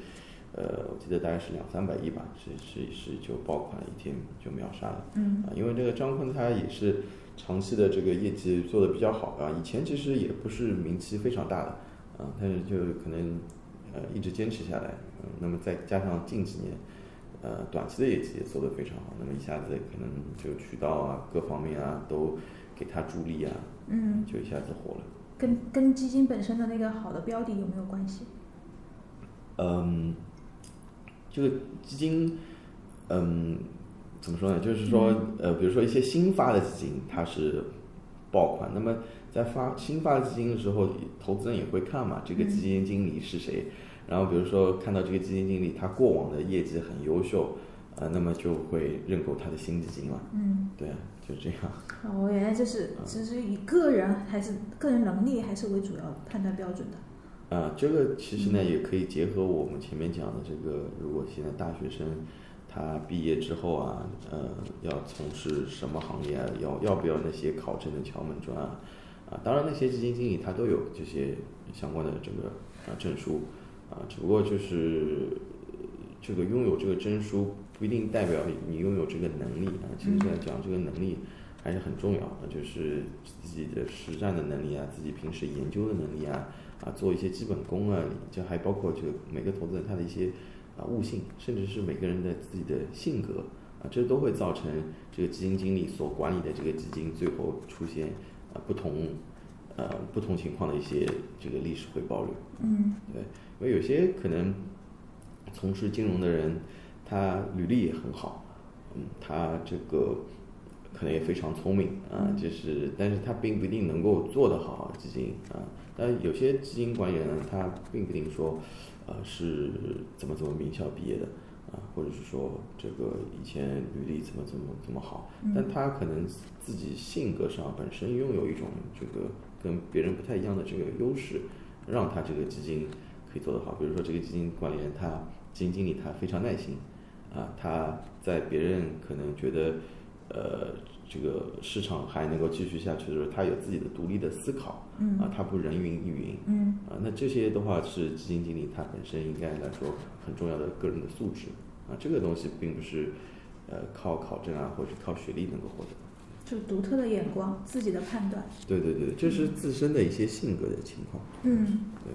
呃我记得大概是两三百亿吧，是是是就爆款了一天就秒杀了。嗯啊，因为这个张坤他也是长期的这个业绩做的比较好啊，以前其实也不是名气非常大的啊，但是就可能呃一直坚持下来，嗯，那么再加上近几年。呃，短期的业绩也做得非常好，那么一下子可能就渠道啊，各方面啊都给他助力啊，嗯，就一下子火了。跟跟基金本身的那个好的标的有没有关系？嗯，这个基金，嗯，怎么说呢？就是说，呃，比如说一些新发的基金，它是爆款，那么在发新发基金的时候，投资人也会看嘛，这个基金经理是谁。然后比如说看到这个基金经理他过往的业绩很优秀，呃，那么就会认购他的新基金了。嗯，对啊，就这样。哦，原来就是其实以个人还是个人能力还是为主要判断标准的。啊，这个其实呢也可以结合我们前面讲的这个，如果现在大学生他毕业之后啊，呃，要从事什么行业啊，要要不要那些考证的敲门砖啊，啊，当然那些基金经理他都有这些相关的这个啊证书。啊，只不过就是这个拥有这个证书不一定代表你拥有这个能力啊。其实现在讲这个能力还是很重要的，就是自己的实战的能力啊，自己平时研究的能力啊，啊，做一些基本功啊，就还包括这个每个投资人他的一些啊悟性，甚至是每个人的自己的性格啊，这都会造成这个基金经理所管理的这个基金最后出现啊不同呃不同情况的一些这个历史回报率。嗯对，因为有些可能从事金融的人，他履历也很好，嗯，他这个可能也非常聪明啊，就是，但是他并不一定能够做得好基金啊。但有些基金管理人，他并不一定说，呃，是怎么怎么名校毕业的啊，或者是说这个以前履历怎么怎么怎么好，但他可能自己性格上本身拥有一种这个跟别人不太一样的这个优势。让他这个基金可以做得好。比如说，这个基金管理人他基金经理他非常耐心，啊，他在别人可能觉得呃这个市场还能够继续下去的时候，他有自己的独立的思考，嗯啊，他不人云亦云，嗯啊，那这些的话是基金经理他本身应该来说很重要的个人的素质，啊，这个东西并不是呃靠考证啊或者靠学历能够获得。就独特的眼光，自己的判断。对对对，这是自身的一些性格的情况。嗯，对。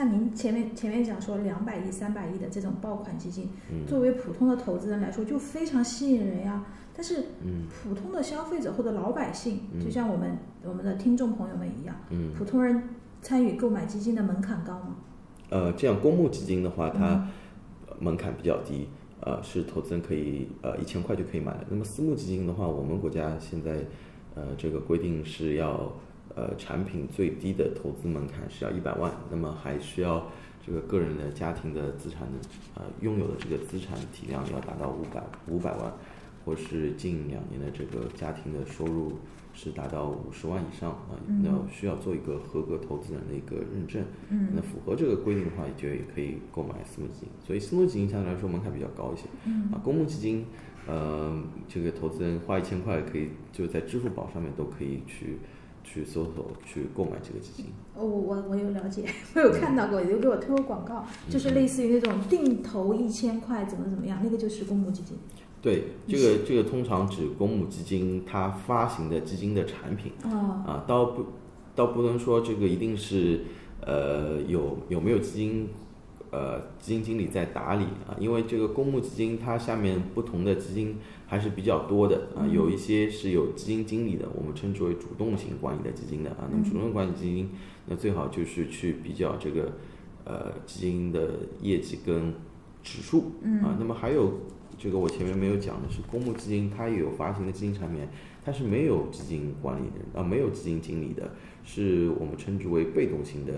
那您前面前面讲说两百亿、三百亿的这种爆款基金，嗯作为普通的投资人来说就非常吸引人呀。但是嗯普通的消费者或者老百姓，嗯就像我们我们的听众朋友们一样，嗯。普通人参与购买基金的门槛高吗？呃，这样公募基金的话，它门槛比较低，呃，是投资人可以呃一千块就可以买的。那么私募基金的话，我们国家现在呃这个规定是要呃产品最低的投资门槛是要一百万，那么还需要这个个人的家庭的资产的呃拥有的这个资产体量要达到五百五百万。或是近两年的这个家庭的收入是达到五十万以上啊，嗯那需要做一个合格投资人的一个认证。嗯那符合这个规定的话，就也可以购买私募基金。所以私募基金相对来说门槛比较高一些。嗯啊，公募基金，呃，这个投资人花一千块可以就在支付宝上面都可以去去搜索去购买这个基金。哦，我我我有了解，我有看到过，有给我推过广告，就是类似于那种定投一千块怎么怎么样，那个就是公募基金。对，这个这个通常指公募基金它发行的基金的产品哦，啊，倒不倒不能说这个一定是呃有有没有基金呃基金经理在打理啊，因为这个公募基金它下面不同的基金还是比较多的啊，有一些是有基金经理的，我们称之为主动型管理的基金的啊，那么主动管理基金那最好就是去比较这个呃基金的业绩跟指数啊，那么还有。这个我前面没有讲的是，公募基金它也有发行的基金产品，它是没有基金管理人啊，没有基金经理的，是我们称之为被动型的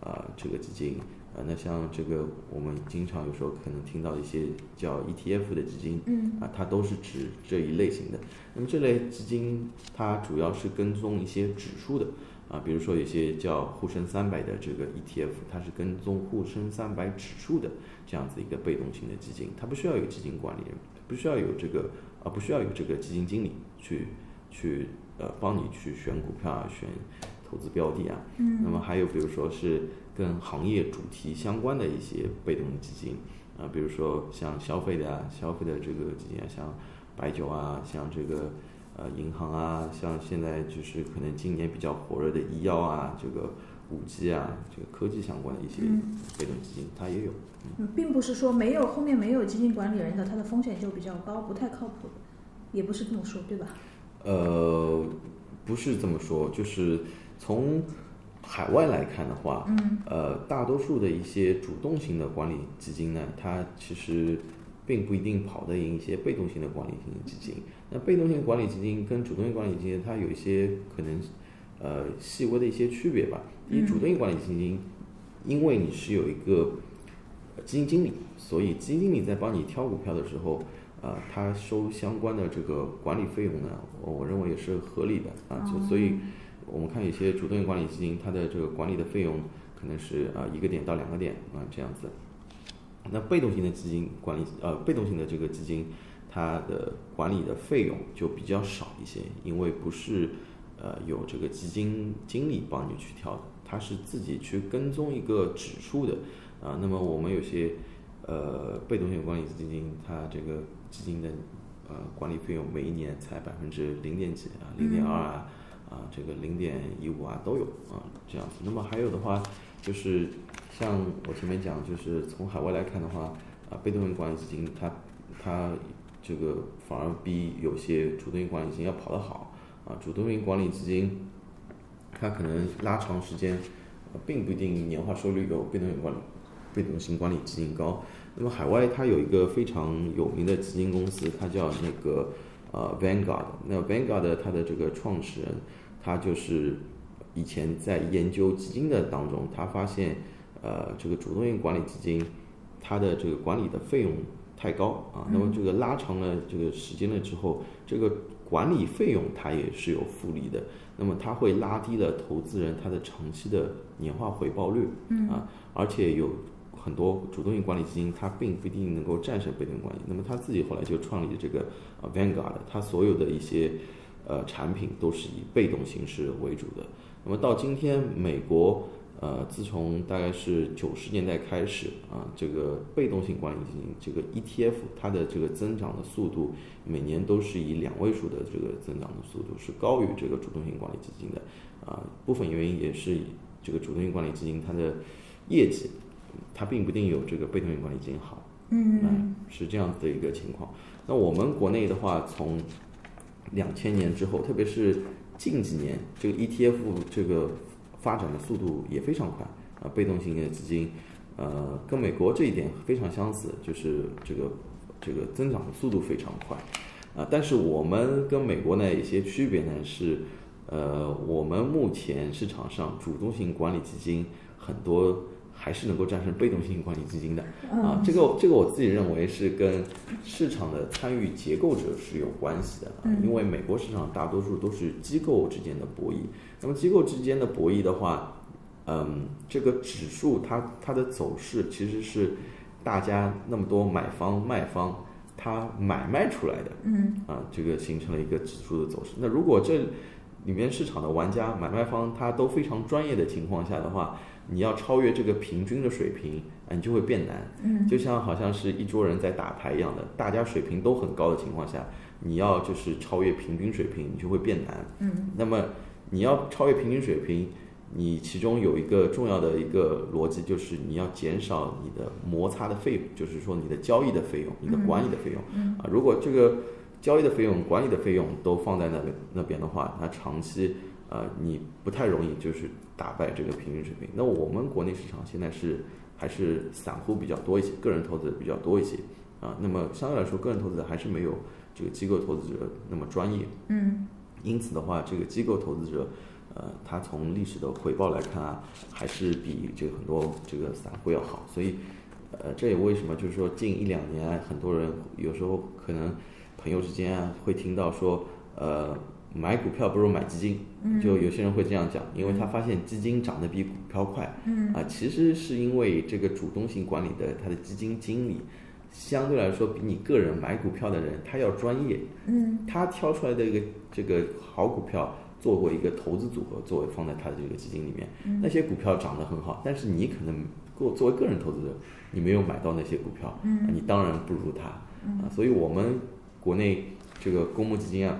啊这个基金啊。那像这个我们经常有时候可能听到一些叫 ETF 的基金，嗯啊，它都是指这一类型的。那么这类基金它主要是跟踪一些指数的啊，比如说有些叫沪深三百的这个 ETF，它是跟踪沪深三百指数的。这样子一个被动型的基金，它不需要有基金管理人，不需要有这个啊，不需要有这个基金经理去去呃帮你去选股票啊，选投资标的啊。嗯。那么还有比如说是跟行业主题相关的一些被动基金啊，比如说像消费的啊，消费的这个基金啊，像白酒啊，像这个呃银行啊，像现在就是可能今年比较火热的医药啊，这个五 G 啊，这个科技相关的一些被动基金，它也有。嗯，并不是说没有后面没有基金管理人的，它的风险就比较高，不太靠谱，也不是这么说，对吧？呃，不是这么说，就是从海外来看的话，嗯，呃，大多数的一些主动型的管理基金呢，它其实并不一定跑得赢一些被动型的管理型基金。那被动型管理基金跟主动性管理基金，它有一些可能呃细微的一些区别吧。以主动性管理基金，因为你是有一个基金经理，所以基金经理在帮你挑股票的时候，呃，他收相关的这个管理费用呢，我我认为也是合理的啊。就所以，我们看有些主动性管理基金，它的这个管理的费用可能是啊一个点到两个点啊这样子。那被动型的基金管理呃，被动型的这个基金，它的管理的费用就比较少一些，因为不是呃有这个基金经理帮你去挑的，它是自己去跟踪一个指数的啊。那么我们有些呃被动性管理基金，它这个基金的呃管理费用每一年才百分之零点几啊，零点二啊，啊这个零点一五啊都有啊这样子。那么还有的话就是像我前面讲，就是从海外来看的话，啊被动型管理基金它它这个反而比有些主动型管理基金要跑得好啊。主动型管理基金它可能拉长时间，并不一定年化收益率有被动性管理被动型管理基金高。那么海外它有一个非常有名的基金公司，它叫那个呃 Vanguard。那 Vanguard 它的这个创始人，他就是以前在研究基金的当中，他发现呃这个主动性管理基金它的这个管理的费用太高啊，那么这个拉长了这个时间了之后，这个管理费用它也是有复利的，那么它会拉低了投资人他的长期的年化回报率，啊，而且有很多主动性管理基金它并不一定能够战胜被动管理，那么他自己后来就创立了这个呃 Vanguard，它所有的一些呃产品都是以被动形式为主的，那么到今天美国。呃，自从大概是九十年代开始啊，这个被动性管理基金这个 ETF 它的这个增长的速度，每年都是以两位数的这个增长的速度是高于这个主动性管理基金的啊。部分原因也是以这个主动性管理基金它的业绩，它并不一定有这个被动型管理基金好，嗯，是这样子的一个情况。那我们国内的话，从两千年之后，特别是近几年，这个 ETF 这个发展的速度也非常快啊，被动型的基金，呃，跟美国这一点非常相似，就是这个这个增长的速度非常快啊。但是我们跟美国呢有些区别呢是，呃，我们目前市场上主动型管理基金很多还是能够战胜被动性管理基金的啊。这个这个我自己认为是跟市场的参与结构者是有关系的啊，因为美国市场大多数都是机构之间的博弈，那么机构之间的博弈的话，嗯，这个指数它它的走势其实是大家那么多买方卖方它买卖出来的，嗯啊，这个形成了一个指数的走势。那如果这里面市场的玩家买卖方他都非常专业的情况下的话，你要超越这个平均的水平，啊，你就会变难。嗯，就像好像是一桌人在打牌一样的，大家水平都很高的情况下，你要就是超越平均水平，你就会变难。嗯，那么你要超越平均水平，你其中有一个重要的一个逻辑就是你要减少你的摩擦的费用，就是说你的交易的费用、你的管理的费用。嗯啊，如果这个交易的费用、管理的费用都放在那边那边的话，那长期呃你不太容易就是打败这个平均水平。那我们国内市场现在是还是散户比较多一些，个人投资者比较多一些啊。那么相对来说，个人投资者还是没有这个机构投资者那么专业。嗯因此的话，这个机构投资者，呃，他从历史的回报来看啊，还是比这个很多这个散户要好。所以，呃，这也为什么就是说近一两年啊，很多人有时候可能朋友之间啊会听到说，呃，买股票不如买基金，就有些人会这样讲，因为他发现基金涨得比股票快，嗯啊，其实是因为这个主动性管理的他的基金经理。相对来说，比你个人买股票的人他要专业，嗯他挑出来的一个这个好股票，做过一个投资组合，作为放在他的这个基金里面。嗯那些股票涨得很好，但是你可能作作为个人投资者，你没有买到那些股票，嗯你当然不如他。啊，所以我们国内这个公募基金啊，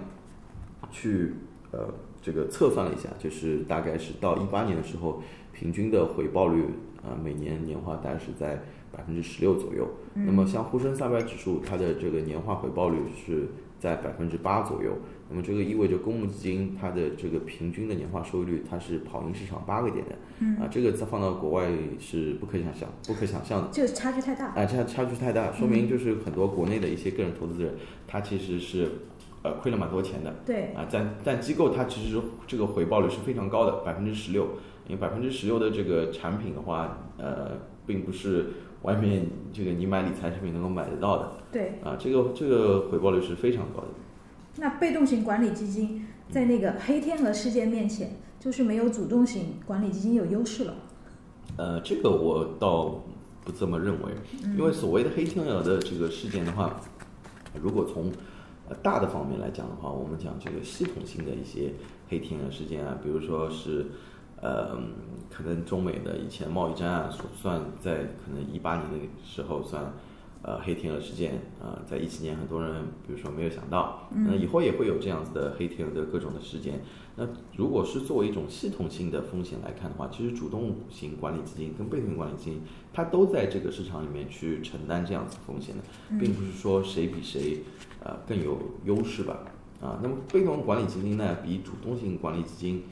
去呃这个测算了一下，就是大概是到一八年的时候，平均的回报率啊、每年年化大概是在百分之十六左右。那么像沪深三百指数，它的这个年化回报率是在百分之八左右。那么这个意味着公募基金它的这个平均的年化收益率，它是跑赢市场八个点的。嗯啊，这个再放到国外是不可想象、不可想象的。这个差距太大。啊，差差距太大，说明就是很多国内的一些个人投资者，他其实是呃亏了蛮多钱的。对，啊，但但机构它其实这个回报率是非常高的，百分之十六。因为百分之十六的这个产品的话，呃，并不是外面这个你买理财产品能够买得到的。对。啊，这个这个回报率是非常高的。那被动型管理基金在那个黑天鹅事件面前，就是没有主动型管理基金有优势了。呃，这个我倒不这么认为，因为所谓的黑天鹅的这个事件的话，如果从大的方面来讲的话，我们讲这个系统性的一些黑天鹅事件啊，比如说是呃，可能中美的以前贸易战啊，算在可能一八年的时候算。呃，黑天鹅事件啊、呃，在一七年很多人比如说没有想到，那以后也会有这样子的黑天鹅的各种的事件。那如果是作为一种系统性的风险来看的话，其实主动型管理基金跟被动型管理基金，它都在这个市场里面去承担这样子风险的，并不是说谁比谁呃更有优势吧。啊，那么被动管理基金呢，比主动性管理基金，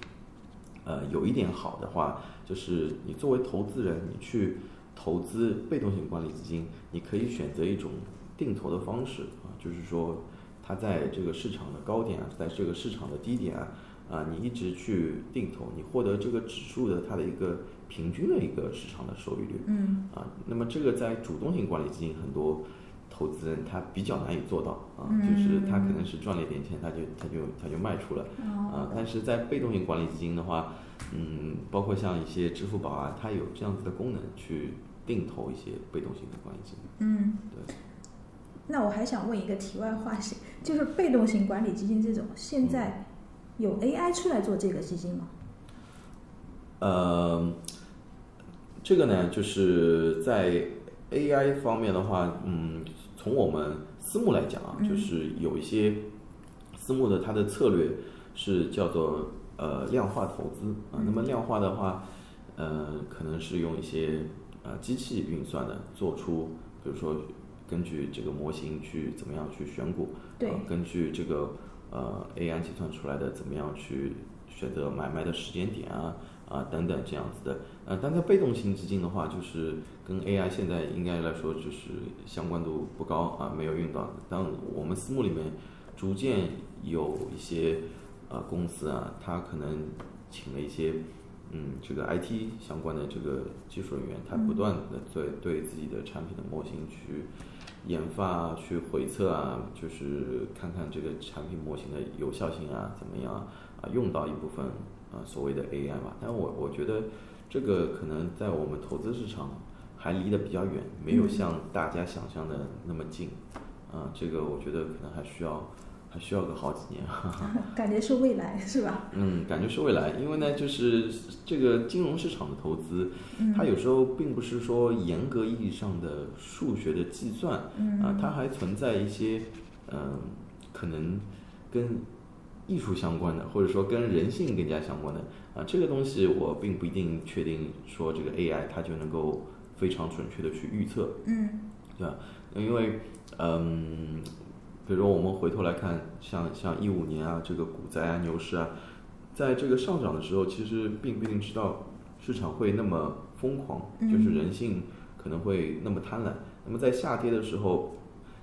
呃，有一点好的话，就是你作为投资人，你去。投资被动型管理基金，你可以选择一种定投的方式啊，就是说，它在这个市场的高点啊，在这个市场的低点啊，啊，你一直去定投，你获得这个指数的它的一个平均的一个市场的收益率，嗯，啊，那么这个在主动型管理基金很多投资人他比较难以做到啊，就是他可能是赚了一点钱，他就他就他就卖出了，啊，但是在被动型管理基金的话，嗯，包括像一些支付宝啊，它有这样子的功能去。定投一些被动型的管理基金。嗯，对。那我还想问一个题外话，是就是被动型管理基金这种，现在有 AI 出来做这个基金吗？呃，这个呢，就是在 AI 方面的话，嗯，从我们私募来讲啊，就是有一些私募的它的策略是叫做呃量化投资啊。那么量化的话，呃，可能是用一些呃，机器运算的做出，比如说根据这个模型去怎么样去选股，对，呃、根据这个呃 AI 计算出来的怎么样去选择买卖的时间点啊啊等等这样子的，呃，但在被动型基金的话，就是跟 AI 现在应该来说就是相关度不高啊，没有用到。但我们私募里面逐渐有一些呃公司啊，它可能请了一些嗯，这个 IT 相关的这个技术人员，他不断的对对自己的产品的模型去研发、去回测啊，就是看看这个产品模型的有效性啊怎么样啊，用到一部分啊所谓的 AI 吧。但我我觉得这个可能在我们投资市场还离得比较远，没有像大家想象的那么近啊。这个我觉得可能还需要。还需要个好几年，感觉是未来是吧？嗯，感觉是未来，因为呢，就是这个金融市场的投资，它有时候并不是说严格意义上的数学的计算，啊，它还存在一些嗯，可能跟艺术相关的，或者说跟人性更加相关的啊，这个东西我并不一定确定说这个 AI 它就能够非常准确的去预测，嗯，对吧？因为嗯。比如说，我们回头来看，像像一五年啊，这个股灾啊、牛市啊，在这个上涨的时候，其实并不一定知道市场会那么疯狂，就是人性可能会那么贪婪。那么在下跌的时候，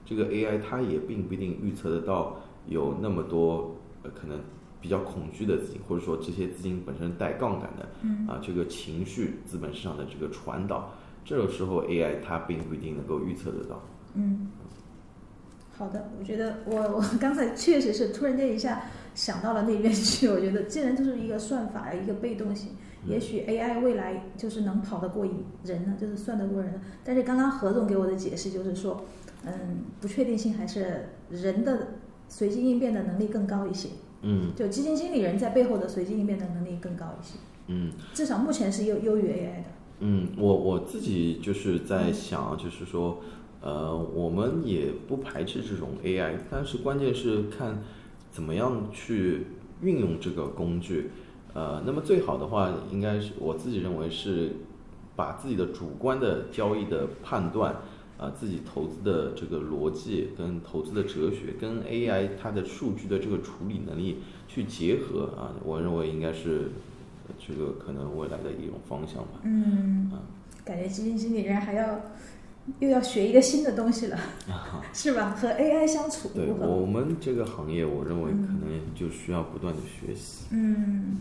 这个 AI 它也并不一定预测得到有那么多呃可能比较恐惧的资金，或者说这些资金本身带杠杆的，啊，这个情绪资本市场的这个传导，这个时候 AI 它并不一定能够预测得到。嗯。好的，我觉得我 我刚才确实是突然间一下想到了那边去。我觉得既然就是一个算法一个被动性，也许 AI 未来就是能跑得过人呢，就是算得过人。但是刚刚何总给我的解释就是说，嗯，不确定性还是人的随机应变的能力更高一些。嗯，就基金经理人在背后的随机应变的能力更高一些。嗯，至少目前是优优于 AI 的。嗯，我我自己就是在想，就是说。呃，我们也不排斥这种 AI，但是关键是看怎么样去运用这个工具。呃，那么最好的话，应该是我自己认为是把自己的主观的交易的判断，啊，自己投资的这个逻辑跟投资的哲学，跟 AI 它的数据的这个处理能力去结合啊，我认为应该是这个可能未来的一种方向吧。嗯，啊感觉基金经理人还要。又要学一个新的东西了，是吧？和 AI 相处，对我们这个行业，我认为可能就需要不断的学习。嗯，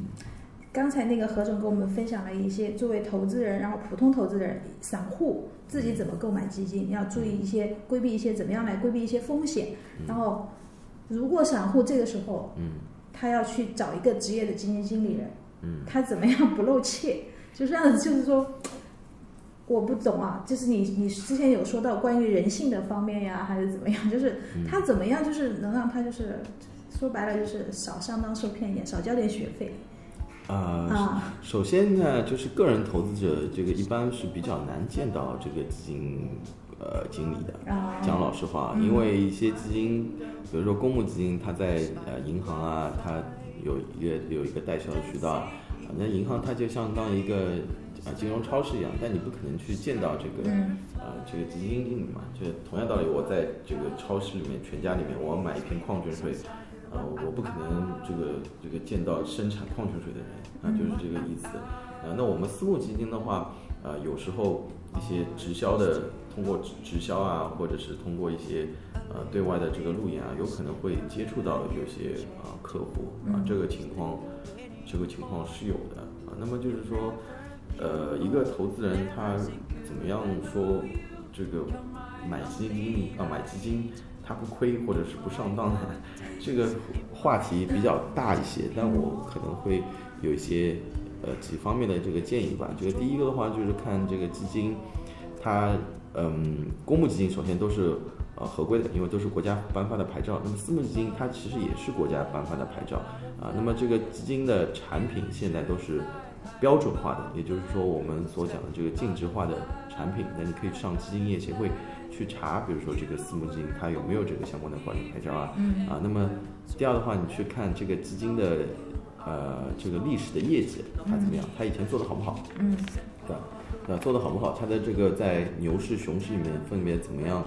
刚才那个何总给我们分享了一些作为投资人，然后普通投资人、散户自己怎么购买基金，要注意一些规避一些怎么样来规避一些风险。然后，如果散户这个时候，嗯，他要去找一个职业的基金经理人，嗯，他怎么样不露怯？就这样子，就是说。我不懂啊，就是你你之前有说到关于人性的方面呀，还是怎么样？就是他怎么样，就是能让他就是说白了就是少上当受骗一点，少交点学费。啊，首先呢，就是个人投资者这个一般是比较难见到这个基金呃经理的。讲老实话，因为一些基金，比如说公募基金，它在呃银行啊，它有一个有一个代销的渠道，反正银行它就相当于一个。啊，金融超市一样，但你不可能去见到这个，啊，这个基金经理嘛。就同样道理，我在这个超市里面、全家里面，我买一瓶矿泉水，啊，我不可能这个这个见到生产矿泉水的人，啊，就是这个意思。啊，那我们私募基金的话，啊，有时候一些直销的，通过直直销啊，或者是通过一些呃对外的这个路演啊，有可能会接触到有些啊客户啊，这个情况，这个情况是有的啊。那么就是说。呃，一个投资人他怎么样说这个买基金啊买基金他不亏或者是不上当呢？这个话题比较大一些，但我可能会有一些呃几方面的这个建议吧。这个第一个的话就是看这个基金，它嗯公募基金首先都是呃合规的，因为都是国家颁发的牌照。那么私募基金它其实也是国家颁发的牌照啊。那么这个基金的产品现在都是。标准化的，也就是说我们所讲的这个净值化的产品，那你可以上基金业协会去查，比如说这个私募基金它有没有这个相关的管理牌照啊？啊，那么第二的话，你去看这个基金的呃这个历史的业绩它怎么样？它以前做的好不好？嗯，对吧？那做的好不好？它的这个在牛市、熊市里面分别怎么样？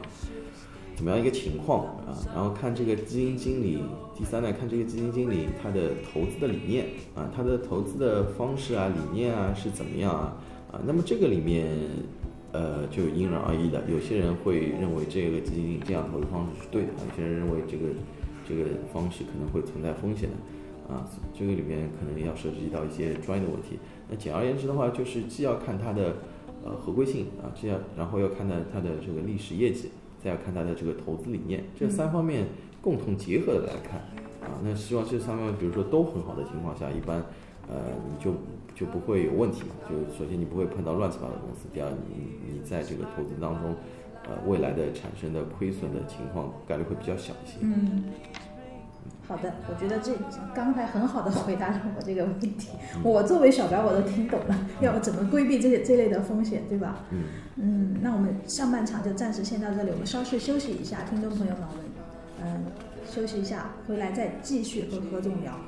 怎么样一个情况啊？然后看这个基金经理，第三呢，看这个基金经理他的投资的理念啊，他的投资的方式啊、理念啊是怎么样啊？啊，那么这个里面，呃，就因人而异的。有些人会认为这个基金这样投资方式是对的，有些人认为这个这个方式可能会存在风险的。啊，这个里面可能要涉及到一些专业的问题。那简而言之的话，就是既要看它的呃合规性啊，既要然后要看它它的这个历史业绩，再要看它的这个投资理念，这三方面共同结合的来看啊。那希望这三方面，比如说都很好的情况下，一般呃你就就不会有问题嘛。就首先你不会碰到乱七八糟的公司，第二你你在这个投资当中。呃，未来的产生的亏损的情况概率会比较小一些。嗯，好的，我觉得这刚才很好的回答了我这个问题。我作为小白，我都听懂了，要怎么规避这些这类的风险，对吧？嗯嗯，那我们上半场就暂时先到这里，我们稍事休息一下，听众朋友们嗯休息一下，回来再继续和何总聊。